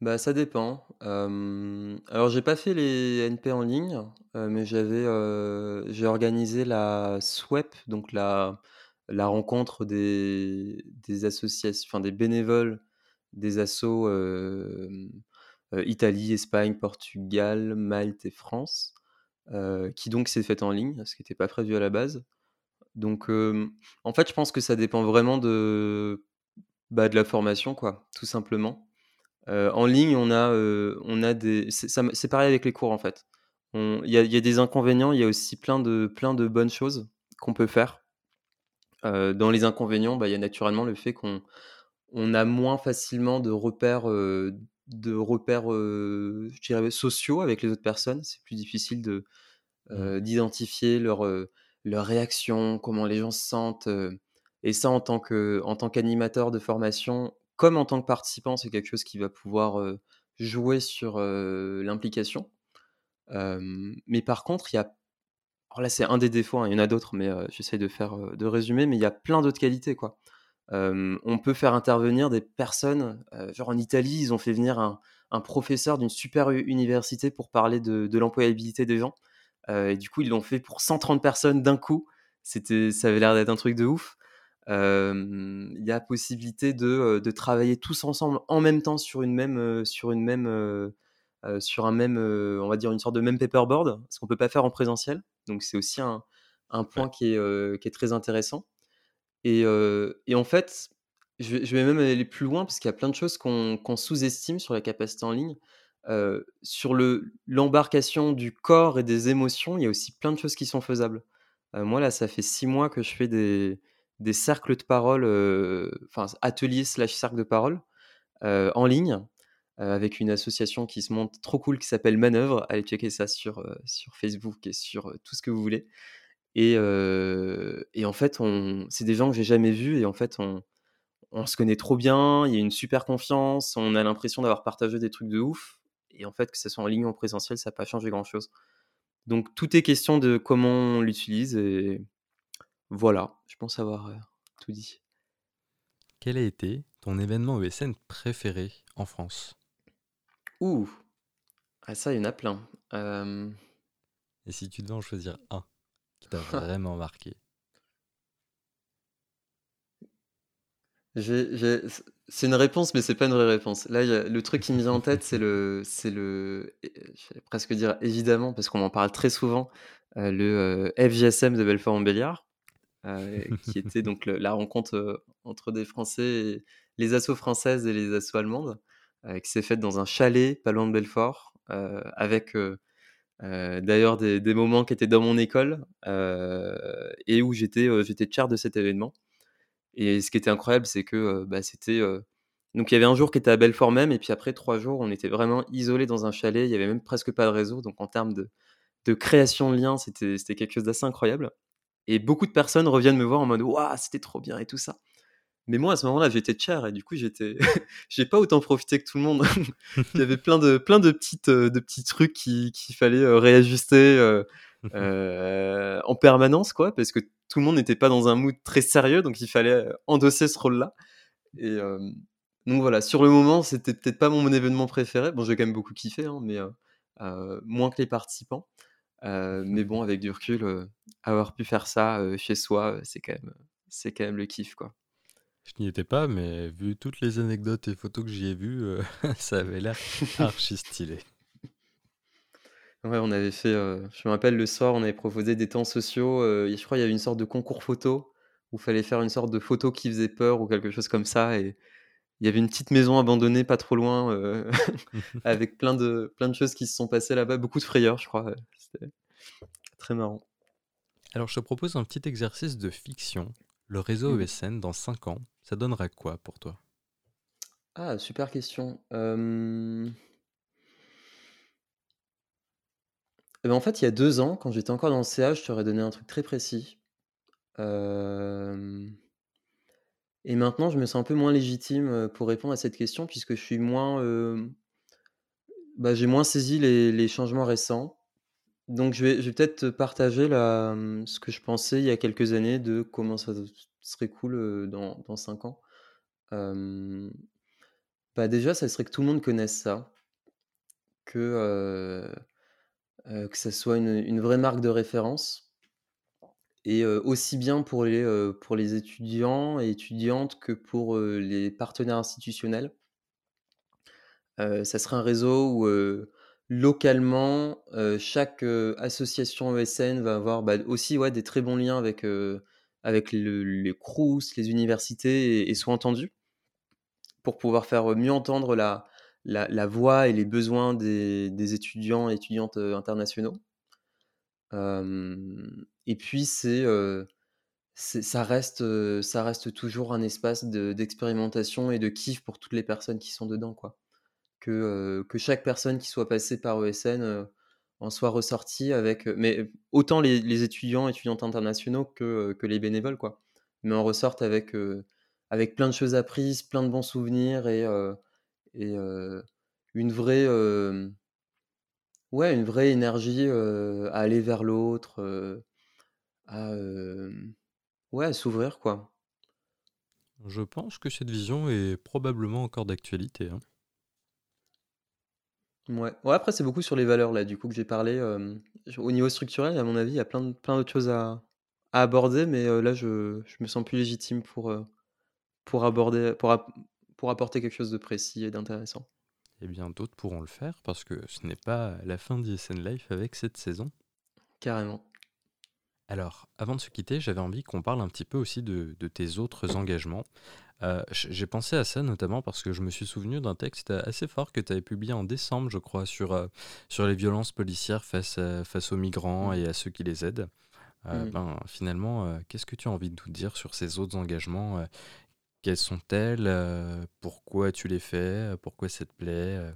Bah, ça dépend. Hem, alors j'ai pas fait les NP en ligne, mais j'avais, j'ai organisé la SWEP, donc la la rencontre des des associations enfin des bénévoles des assos, Italie, Espagne, Portugal, Malte et France, qui donc s'est faite en ligne, ce qui était pas prévu à la base. Donc, en fait, je pense que ça dépend vraiment de, bah, de la formation quoi, tout simplement. Heu, en ligne, on a, heu, on a des c'est pareil avec les cours, en fait. Il y a il y a des inconvénients, il y a aussi plein de plein de bonnes choses qu'on peut faire. Heu, dans les inconvénients, bah, il y a naturellement le fait qu'on on a moins facilement de repères, de repères, heu, je dirais sociaux avec les autres personnes. C'est plus difficile de, heu, d'identifier leurs, heu, leurs réactions, comment les gens se sentent, et ça en tant que en tant qu'animateur de formation, comme en tant que participant, c'est quelque chose qui va pouvoir, jouer sur, l'implication. Mais par contre, il y a alors là, c'est un des défauts, hein, il y en a d'autres, mais j'essaie de faire, de résumer, mais il y a plein d'autres qualités, quoi. On peut faire intervenir des personnes, genre en Italie, ils ont fait venir un professeur d'une super université pour parler de de l'employabilité des gens. Et du coup, ils l'ont fait pour 130 personnes d'un coup. C'était ça avait l'air d'être un truc de ouf. Il y a possibilité de, de travailler tous ensemble en même temps sur une même, sur une même, sur un même, on va dire une sorte de même paperboard, ce qu'on peut pas faire en présentiel. Donc c'est aussi un un Ouais. point qui est, qui est très intéressant et et en fait, je vais même aller plus loin parce qu'il y a plein de choses qu'on qu'on sous-estime sur la capacité en ligne. Heu, sur le l'embarcation du corps et des émotions, il y a aussi plein de choses qui sont faisables. Moi, là, ça fait 6 mois que je fais des des cercles de parole, enfin ateliers slash cercles de parole, en ligne, avec une association qui se monte trop cool qui s'appelle Manœuvre. Allez checker ça sur, sur Facebook et sur, tout ce que vous voulez et et en fait, c'est des gens que j'ai jamais vus et en fait, on on se connaît trop bien, il y a une super confiance, on a l'impression d'avoir partagé des trucs de ouf et en fait, que ce soit en ligne ou en présentiel, ça a pas changé grand chose. Donc tout est question de comment on l'utilise et voilà, je pense avoir, tout dit. Quel a été ton événement ESN préféré en France? Ouh! Ah ça, il y en a plein. Et si tu devais en choisir un qui t'a vraiment marqué? c'est une réponse, mais c'est pas une vraie réponse. Là, il y a le truc qui me vient en tête, c'est le c'est le j'allais presque dire évidemment, parce qu'on en parle très souvent, le, FGSM de Belfort-Montbéliard. Heu, qui était donc le la rencontre, heu, entre des Français et les assos françaises et les assos allemandes, heu, qui s'est faite dans un chalet pas loin de Belfort, avec, d'ailleurs des des moments qui étaient dans mon école, et où j'étais, heu, j'étais tchar de cet événement et ce qui était incroyable, c'est que, bah, c'était, donc il y avait un jour qui était à Belfort même et puis après 3 jours, on était vraiment isolés dans un chalet. Il y avait même presque pas de réseau donc en termes de de création de liens, c'était c'était quelque chose d'assez incroyable et beaucoup de personnes reviennent me voir en mode: «Waouh, c'était trop bien et tout ça». Mais moi, à ce moment-là, j'étais tchère et du coup, j'étais j'ai pas autant profité que tout le monde. Il y avait plein de plein de petites, heu, de petits trucs qui qu'il fallait, heu, réajuster, heu, en permanence, quoi, parce que tout le monde n'était pas dans un mood très sérieux, donc il fallait, endosser ce rôle-là et donc voilà, sur le moment, c'était peut-être pas mon événement préféré. Bon, j'ai quand même beaucoup kiffé, hein, mais moins que les participants. Heu, mais bon, avec du recul, heu, avoir pu faire ça, heu, chez soi, c'est quand même, c'est quand même le kiff, quoi. Je n'y étais pas, mais vu toutes les anecdotes et photos que j'y ai vues, euh, ça avait l'air archi stylé. Ouais, on avait fait, je me rappelle le soir, on avait proposé des temps sociaux, et je crois il y avait une sorte de concours photo où il fallait faire une sorte de photo qui faisait peur ou quelque chose comme ça et il y avait une petite maison abandonnée pas trop loin, avec plein de plein de choses qui se sont passées là-bas, beaucoup de frayeurs, je crois. C'était très marrant. Alors je te propose un petit exercice de fiction. Le réseau Mmh. ESN dans 5 ans, ça donnera quoi pour toi? Ah, super question. Et ben, en fait, il y a 2 ans, quand j'étais encore dans le CA, je t'aurais donné un truc très précis. Et maintenant, je me sens un peu moins légitime, heu, pour répondre à cette question puisque je suis moins, hem, bah, j'ai moins saisi les les changements récents. Donc je vais peut-être partager mmh, ce que je pensais il y a quelques années de comment ça serait cool, dans dans 5 ans. Bah, déjà, ça serait que tout le monde connaisse ça, que, que ça soit une, une vraie marque de référence et aussi bien pour les, pour les étudiants et étudiantes que pour, les partenaires institutionnels. Ça serait un réseau où, localement, heu, chaque, heu, association ESN va avoir, bah, aussi, ouais, des très bons liens avec, heu, avec le les Crous, les universités et et soit entendu pour pouvoir faire, mieux entendre la la voix et les besoins des des étudiants et étudiantes, internationaux. Et puis c'est, ça reste, ça reste toujours un espace de d'expérimentation et de kiff pour toutes les personnes qui sont dedans, quoi. Que, chaque personne qui soit passée par ESN, en soit ressortie avec, mais autant les étudiants, étudiantes internationaux que, que les bénévoles, quoi. Mais en ressortent avec, avec plein de choses apprises, plein de bons souvenirs et et une vraie, ouais, une vraie énergie, à aller vers l'autre, à, ouais, s'ouvrir, quoi. Je pense que cette vision est probablement encore d'actualité, hein. Ouais, Ouais, après, c'est beaucoup sur les valeurs, là, du coup, que j'ai parlé, au niveau structurel, à mon avis, il y a plein de plein d'autres choses à à aborder, mais là, je je me sens plus légitime pour, pour aborder pour pour apporter quelque chose de précis et d'intéressant. Eh bien, d'autres pourront le faire parce que ce n'est pas la fin d'ISN Life avec cette saison. Carrément. Alors, avant de se quitter, j'avais envie qu'on parle un petit peu aussi de, de tes autres engagements. Euh, j'ai pensé à ça notamment parce que je me suis souvenu d'un texte assez fort que tu avais publié en décembre, je crois, sur, euh, sur les violences policières face, à- face aux migrants Mmh. et à ceux qui les aident. Euh, Mmh. ben, finalement, euh, qu'est-ce que tu as envie de nous dire sur ces autres engagements? Euh, Quels sont-elles? Euh, Pourquoi tu les fais? Pourquoi ça te plaît? Euh,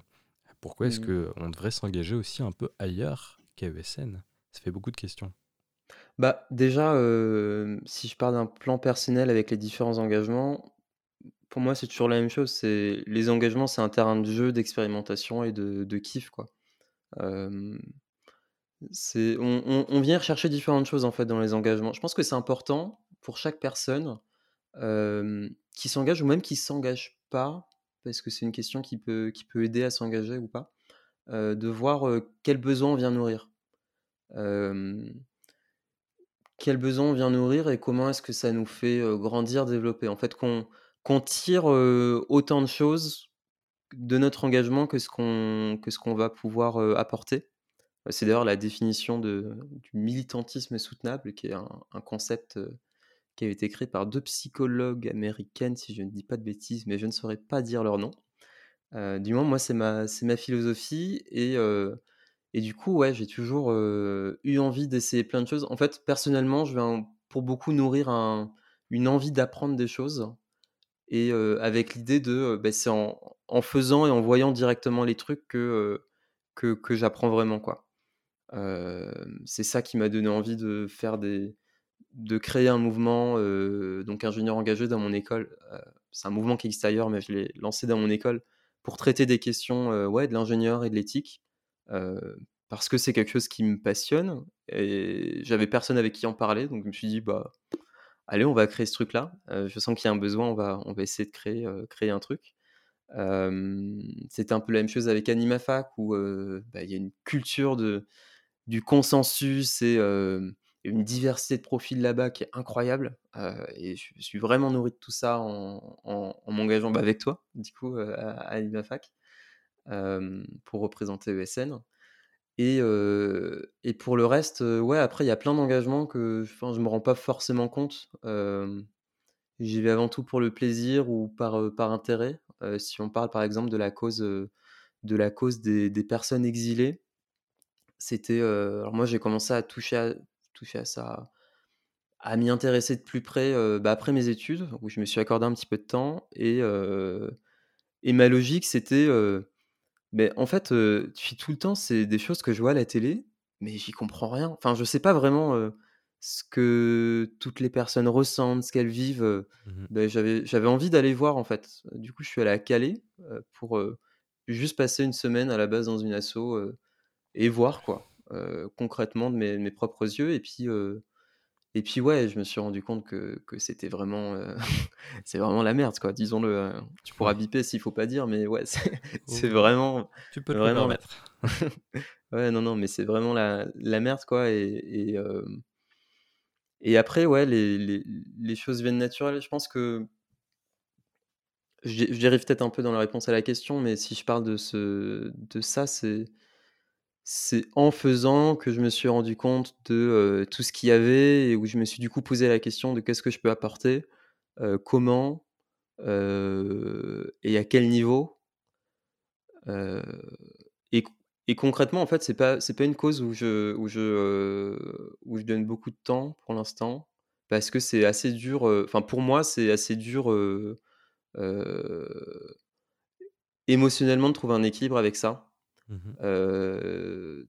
Pourquoi est-ce Mmh qu'on devrait s'engager aussi un peu ailleurs qu'à ESN Ça fait beaucoup de questions. Bah, déjà, si je parle d'un plan personnel avec les différents engagements, pour moi, c'est toujours la même chose. C'est les engagements, c'est un terrain de jeu, d'expérimentation et de kiff, quoi. C'est on vient rechercher différentes choses, en fait, dans les engagements. Je pense que c'est important pour chaque personne, qui s'engage ou même qui s'engage pas, parce que c'est une question qui peut qui peut aider à s'engager ou pas, de voir, quel besoin on vient nourrir. Quel besoin on vient nourrir et comment est-ce que ça nous fait, grandir, développer? En fait, qu'on tire, autant de choses de notre engagement que ce qu'on va pouvoir, apporter. Heu, c'est d'ailleurs la définition du militantisme soutenable qui est un concept, qui a été créé par 2 psychologues américaines, si je ne dis pas de bêtises, mais je ne saurais pas dire leur nom. Du moins, moi, c'est ma philosophie et et du coup, ouais, j'ai toujours, eu envie d'essayer plein de choses. En fait, personnellement, je vais pour beaucoup nourrir un une envie d'apprendre des choses et avec l'idée de, bah, c'est en faisant et en voyant directement les trucs que, que j'apprends vraiment, quoi. C'est ça qui m'a donné envie de faire des de créer un mouvement, donc ingénieur engagé dans mon école. C'est un mouvement qui existe ailleurs, mais je l'ai lancé dans mon école pour traiter des questions, ouais, de l'ingénieur et de l'éthique, parce que c'est quelque chose qui me passionne et j'avais personne avec qui en parler, donc je me suis dit: «Bah, allez, on va créer ce truc-là». Je sens qu'il y a un besoin, on va on va essayer de créer, créer un truc. Hem, c'était un peu la même chose avec Animafac où, bah, il y a une culture de du consensus et une diversité de profils là-bas qui est incroyable, et je suis vraiment nourri de tout ça en en en m'engageant, bah, avec toi, du coup, à hem, pour représenter ESN et et pour le reste, ouais, après il y a plein d'engagements que je me rends pas forcément compte, j'y vais avant tout pour le plaisir ou par, par intérêt. Si on parle par exemple de la cause, de la cause des des personnes exilées, c'était, alors moi j'ai commencé à toucher à toucher à ça, à m'y intéresser de plus près, bah, après mes études où je me suis accordé un petit peu de temps et et ma logique c'était, beh, en fait, depuis tout le temps, c'est des choses que je vois à la télé, mais j'y comprends rien. Enfin, je sais pas vraiment, ce que toutes les personnes ressentent, ce qu'elles vivent, mmh ben j'avais envie d'aller voir, en fait. Du coup, je suis allé à Calais, pour, juste passer une semaine à la base dans une asso, et voir quoi, concrètement de mes mes propres yeux et puis, et puis ouais, je me suis rendu compte que que c'était vraiment, c'est vraiment la merde quoi, disons-le, tu pourras biper s'il faut pas dire, mais ouais, c'est c'est vraiment Tu peux te le vraiment permettre. ouais, non, non, mais c'est vraiment la la merde quoi et et hem et après ouais, les les les choses viennent naturelles. Je pense que je dérive peut-être un peu dans la réponse à la question, mais si je parle de ce de ça, c'est c'est en faisant que je me suis rendu compte de, tout ce qu'il y avait et où je me suis du coup posé la question de: «Qu'est-ce que je peux apporter? Comment? Et à quel niveau?» Et et concrètement, en fait, c'est pas pas une cause où je où je, où je donne beaucoup de temps pour l'instant parce que c'est assez dur, enfin pour moi, c'est assez dur, émotionnellement de trouver un équilibre avec ça. Mmh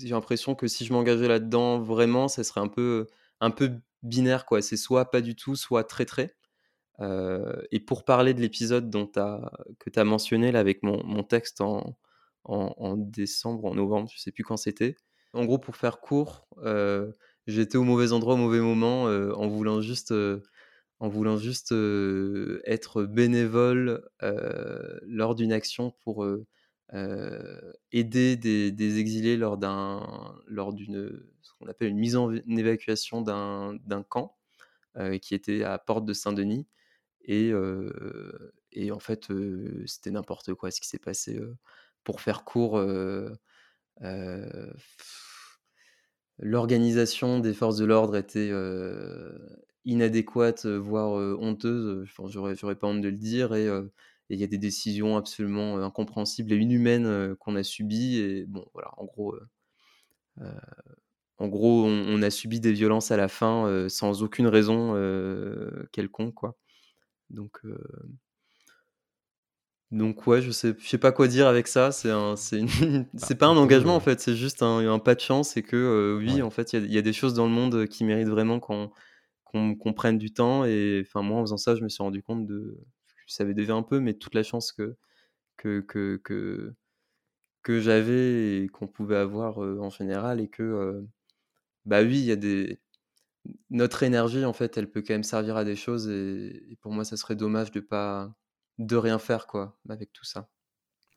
j'ai l'impression que si je m'engageais là-dedans vraiment, ça serait un peu, un peu binaire quoi. C'est soit pas du tout, soit très, très. Et pour parler de l'épisode dont tu que tu as mentionné là avec mon mon texte en en en décembre en novembre, je sais plus quand c'était. En gros, pour faire court, j'étais au mauvais endroit au mauvais moment, en voulant juste, en voulant juste, être bénévole, lors d'une action pour, aider des exilés lors d'un lors d'une, ce qu'on appelle une mise en évacuation d'un camp, qui était à Porte de Saint-Denis et et en fait, c'était n'importe quoi ce qui s'est passé, pour faire court, l'organisation des forces de l'ordre était, inadéquate, voire, honteuse, enfin j'aurais pas honte de le dire et et il y a des décisions absolument, incompréhensibles et inhumaines, qu'on a subies et bon voilà, en gros, en gros, on on a subi des violences à la fin, sans aucune raison, quelconque quoi. Donc donc ouais, je sais je sais pas quoi dire avec ça. C'est un c'est une Bah, c'est pas un engagement en fait, c'est juste un un pas de chance et que, oui, ouais. en fait, il y a il y a des choses dans le monde, qui méritent vraiment qu'on qu'on qu'on prenne du temps et enfin moi, en faisant ça, je me suis rendu compte de je savais déjà un peu, mais toute la chance que que que que j'avais et qu'on pouvait avoir, en général et que, bah oui, il y a des notre énergie en fait, elle peut quand même servir à des choses et et pour moi, ça serait dommage de pas de rien faire quoi, avec tout ça.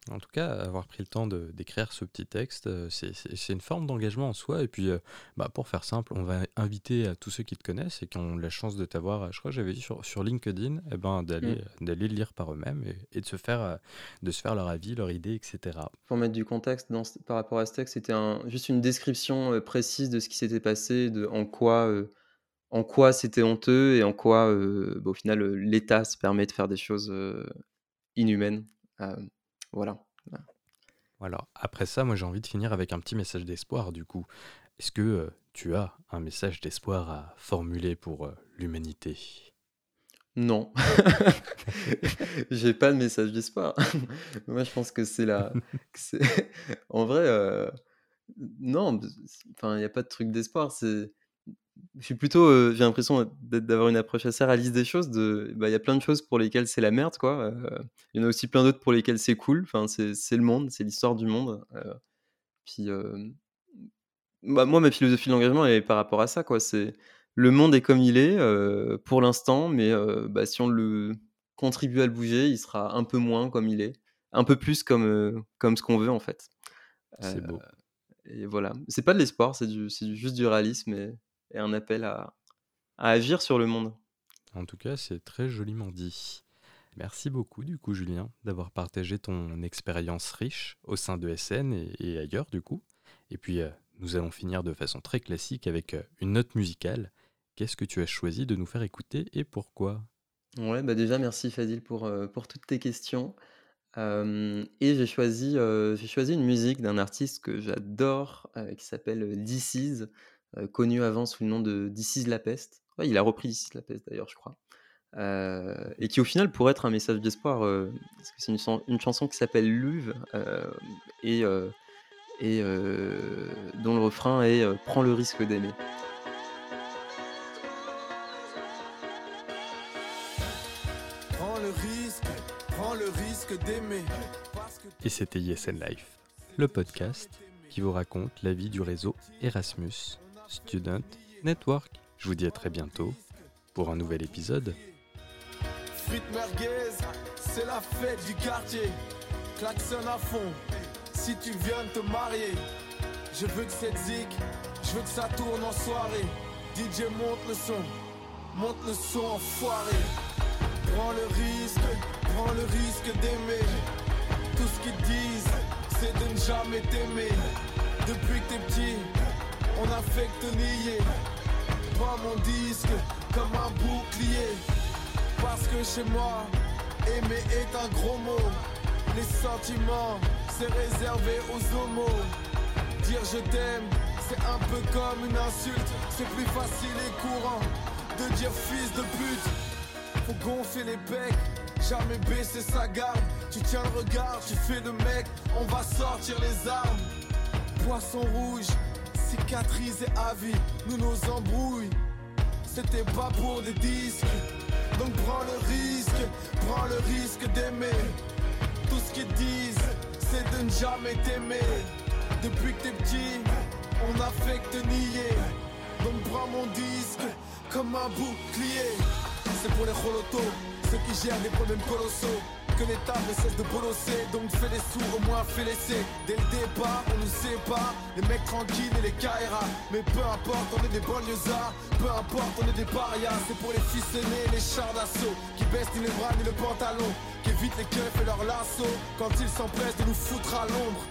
En tout cas, avoir pris le temps de d'écrire ce petit texte, heu, c'est c'est c'est une forme d'engagement en soi et puis, heu, bah, pour faire simple, on va inviter, à tous ceux qui te connaissent et qui ont la chance de t'avoir, heu, je crois que j'avais vu sur sur LinkedIn et ben, d'aller, d'aller le lire par eux-mêmes et et de se faire, de se faire leur avis, leur idée et cetera. Pour mettre du contexte dans ce par rapport à ce texte, c'était un juste une description, précise de ce qui s'était passé, de en quoi, en quoi c'était honteux et en quoi, bah, au final, l'État se permet de faire des choses, inhumaines. Voilà. Voilà. Après ça, moi, j'ai envie de finir avec un petit message d'espoir, du coup. Est-ce que, heu, tu as un message d'espoir à formuler pour, heu, l'humanité? Non. J'ai pas de message d'espoir. Moi, je pense que c'est la que en vrai, heu, non, enfin, il y a pas de truc d'espoir, c'est je suis plutôt, heu, j'ai l'impression d'être d'avoir une approche assez réaliste des choses de bah, il y a plein de choses pour lesquelles c'est la merde, quoi, heu, il y en a aussi plein d'autres pour lesquelles c'est cool. Enfin, c'est le monde, c'est l'histoire du monde, puis, bah, moi, ma philosophie de l'engagement, est par rapport à ça, quoi. C'est le monde est comme il est, pour l'instant, mais, bah, si on le contribue à le bouger, il sera un peu moins comme il est, un peu plus comme, comme ce qu'on veut, en fait, C'est beau. et voilà. C'est pas de l'espoir, c'est du c'est du juste du réalisme et et un appel à à agir sur le monde. En tout cas, c'est très joliment dit. Merci beaucoup, du coup, Julien, d'avoir partagé ton expérience riche au sein de SN et et ailleurs, du coup. Et puis, heu, nous allons finir de façon très classique avec, heu, une note musicale. Qu'est-ce que tu as choisi de nous faire écouter et pourquoi? Ouais, bah, déjà merci Fadil pour, heu, pour toutes tes questions. Et j'ai choisi, j'ai choisi une musique d'un artiste que j'adore, qui s'appelle, heu, euh, connu avant sous le nom de This is la peste. Il a repris This is la peste d'ailleurs, je crois. Euh, et qui au final pourrait être un message d'espoir, euh, parce que c'est une, chanson qui s'appelle Luve, et, et dont le refrain est Prends le risque d'aimer. D'aimer. Et c'était Yes Life, le podcast qui vous raconte la vie du réseau Erasmus Student Network. Je vous dis à très bientôt pour un nouvel épisode. merguez, c'est la fête du quartier. Klaxon à fond, si tu viens de te marier. Je veux que cette zik, je veux que ça tourne en soirée. DJ monte le son, monte le son enfoiré. Prends le risque, prends le risque d'aimer. Tout ce qu'ils disent, c'est de ne jamais t'aimer. Depuis que t'es petit, on a fait que te nier. Prends mon disque comme un bouclier. Parce que chez moi, aimer est un gros mot. Les sentiments, c'est réservé aux homos. Dire je t'aime, c'est un peu comme une insulte. C'est plus facile et courant de dire fils de pute. Faut gonfler les becs, jamais baisser sa garde. Tu tiens le regard, tu fais le mec, on va sortir les armes. Poisson rouge, cicatrice et avis, nous nos embrouilles. C'était pas pour des disques, donc prends le risque, prends le risque d'aimer. Tout ce qu'ils disent, c'est de ne jamais t'aimer. Depuis que t'es petit, on a fait que te nier. Donc prends mon disque comme un bouclier. C'est pour les holotos, ceux qui gèrent des problèmes colossaux. Que l'État ne cesse de bolosser, donc fais les sous, au moins fais laisser. Dès le départ, on nous sépare, les mecs tranquilles et les KRA. Mais peu importe, on est des banlieusards, peu importe, on est des parias. C'est pour les fils aînés, les chars d'assaut, qui baissent ni les bras ni le pantalon, qui évitent les keufs et leurs lassos, quand ils s'empressent de nous foutre à l'ombre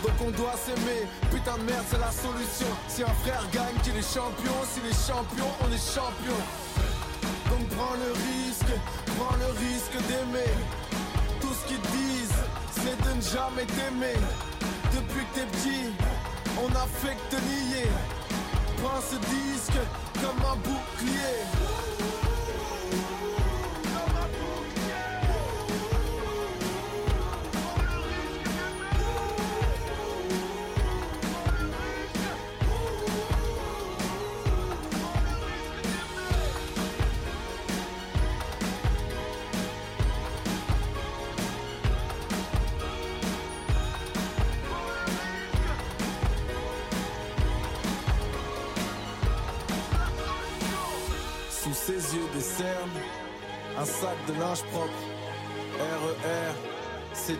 donc on doit s'aimer. Putain de merde, c'est la solution. Si un frère gagne, qu'il est champion. Si les champions, on est champion. Donc prends le risque, prends le risque d'aimer. Jamais t'aimer. Depuis que t'es petit, on a fait que te nier. Prends ce disque comme un bouclier.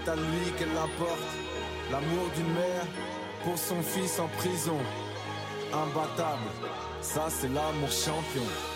C'est à lui qu'elle apporte l'amour d'une mère pour son fils en prison. Imbattable, ça c'est l'amour champion.